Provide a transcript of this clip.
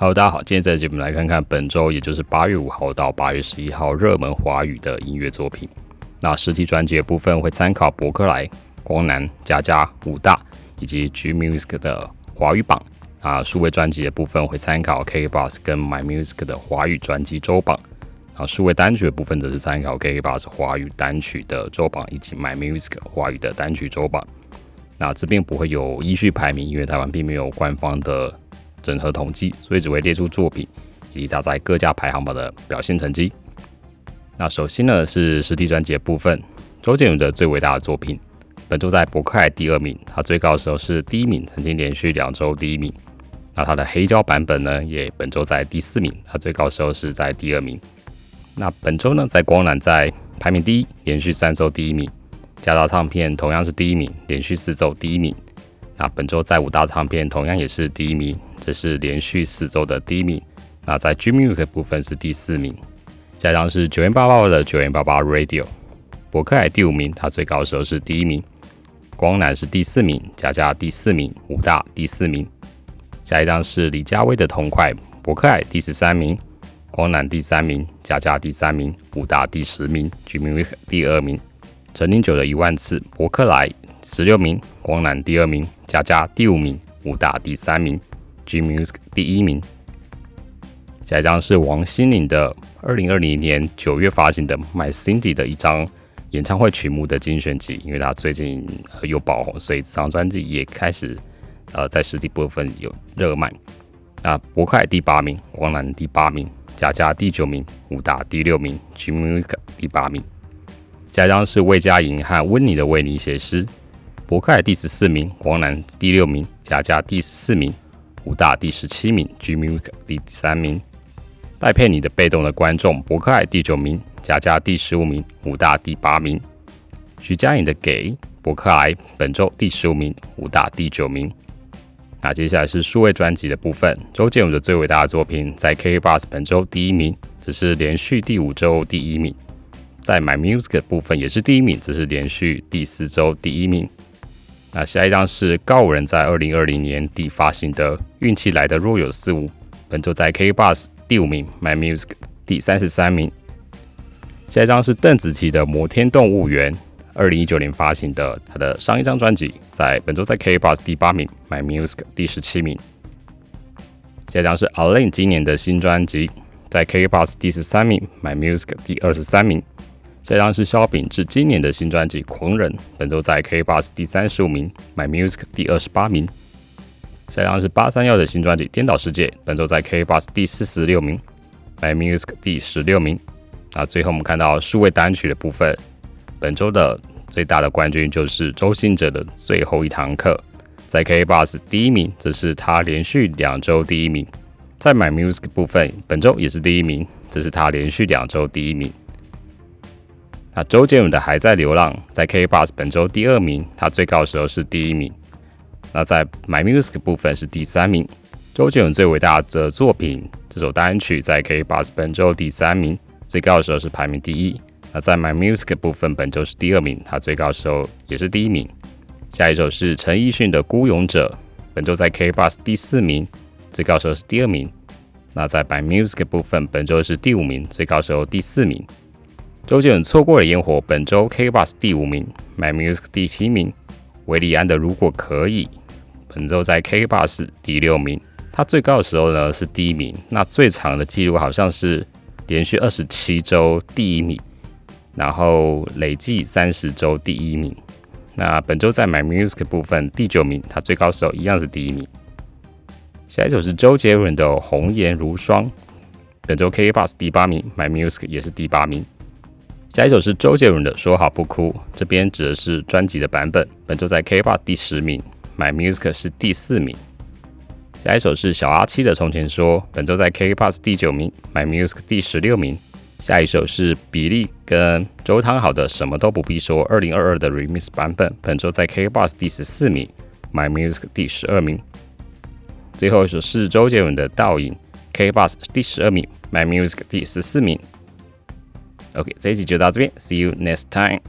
Hello，大家好，今天这节目来看看本周，也就是八月五号到八月十一号热门华语的音乐作品。那实体专辑的部分会参考博客来、光南、佳佳、五大以及 G Music 的华语榜。啊，数位专辑的部分会参考 KKBox 跟 My Music 的华语专辑周榜。啊，数位单曲的部分则是参考 KKBox 华语单曲的周榜以及 My Music 华语的单曲周榜。那这边不会有依序排名，因为台湾并没有官方的。整合统计，所以只会列出作品以及它在各家排行榜的表现成绩。那首先呢是实体专辑的部分，周杰伦的最伟大的作品，本周在博客海第二名，他最高的时候是第一名，曾经连续两周第一名。那他的黑胶版本呢，也本周在第四名，他最高时候是在第二名。那本周呢，在光南在排名第一，连续三周第一名。加大唱片同样是第一名，连续四周第一名。那本周在五大唱片同样也是第一名，这是连续四周的第一名。那在 G Music 部分是第四名，下一张是九元八八的九元八八 Radio，博客海第五名，它最高时候是第一名。光南是第四名，佳佳第四名，五大第四名。下一张是李佳薇的痛快，博客海第十三名，光南第三名，佳佳第三名，五大第十名，G Music 第二名。陈零九的一万次，博客来。十六名，光南第二名，佳佳第五名，武大第三名，G Music 第一名。下一张是王心凌的二零二零年九月发行的《My Cindy》的一张演唱会曲目的精选集，因为她最近有爆红，所以这张专辑也开始呃在实体部分有热卖。那博客第八名，光南第八名，佳佳第九名，武大第六名，G Music 第八名。下一张是魏佳莹和温妮的为你写诗。博客海第十四名，光南第六名，佳佳第十四名，武大第十七名，G Music 第三名。戴佩妮的被动的观众，博客海第九名，佳佳第十五名，武大第八名。徐佳莹的给，博客海本周第十五名，武大第九名。那接下来是数位专辑的部分，周杰伦的最伟大的作品在 k b u s 本周第一名，这是连续第五周第一名。在 My Music 部分也是第一名，这是连续第四周第一名。那下一张是告五人在二零二零年底发行的《运气来的若有似无》，本周在 K Bus 第五名，My Music 第三十三名。下一张是邓紫棋的《摩天动物园》，二零一九年发行的她的上一张专辑，在本周在 K Bus 第八名，My Music 第十七名。下一张是 Alain 今年的新专辑，在 K Bus 第十三名，My Music 第二十三名。这张是萧秉治今年的新专辑《狂人》，本周在 K Bus 第三十五名，My Music 第二十八名。下一张是八三幺的新专辑《颠倒世界》，本周在 K Bus 第四十六名，My Music 第十六名。那最后我们看到数位单曲的部分，本周的最大的冠军就是周兴哲的《最后一堂课》，在 K Bus 第一名，这是他连续两周第一名。在 My Music 部分，本周也是第一名，这是他连续两周第一名。周杰伦的《还在流浪》在 K Bus 本周第二名，他最高的时候是第一名。那在 My Music 部分是第三名。周杰伦最伟大的作品这首单曲在 K Bus 本周第三名，最高的时候是排名第一。那在 My Music 部分本周是第二名，他最高的时候也是第一名。下一首是陈奕迅的《孤勇者》，本周在 K Bus 第四名，最高时候是第二名。那在 My Music 部分本周是第五名，最高时候第四名。周杰伦错过了烟火，本周 K Bus 第五名，My Music 第七名。维里安的如果可以，本周在 K Bus 第六名。他最高的时候呢是第一名，那最长的记录好像是连续二十七周第一名，然后累计三十周第一名。那本周在 My Music 部分第九名，他最高时候一样是第一名。下一首是周杰伦的《红颜如霜》，本周 K Bus 第八名，My Music 也是第八名。下一首是周杰伦的《说好不哭》，这边指的是专辑的版本。本周在 K b o x 第十名，My Music 是第四名。下一首是小阿七的《从前说》，本周在 K b o x 第九名，My Music 第十六名。下一首是比利跟周汤好的《什么都不必说》，二零二二的 Remix 版本，本周在 K b o x 第十四名，My Music 第十二名。最后一首是周杰伦的《倒影》，K b o x 第十二名，My Music 第十四名。OK，这一集就到这边，See you next time。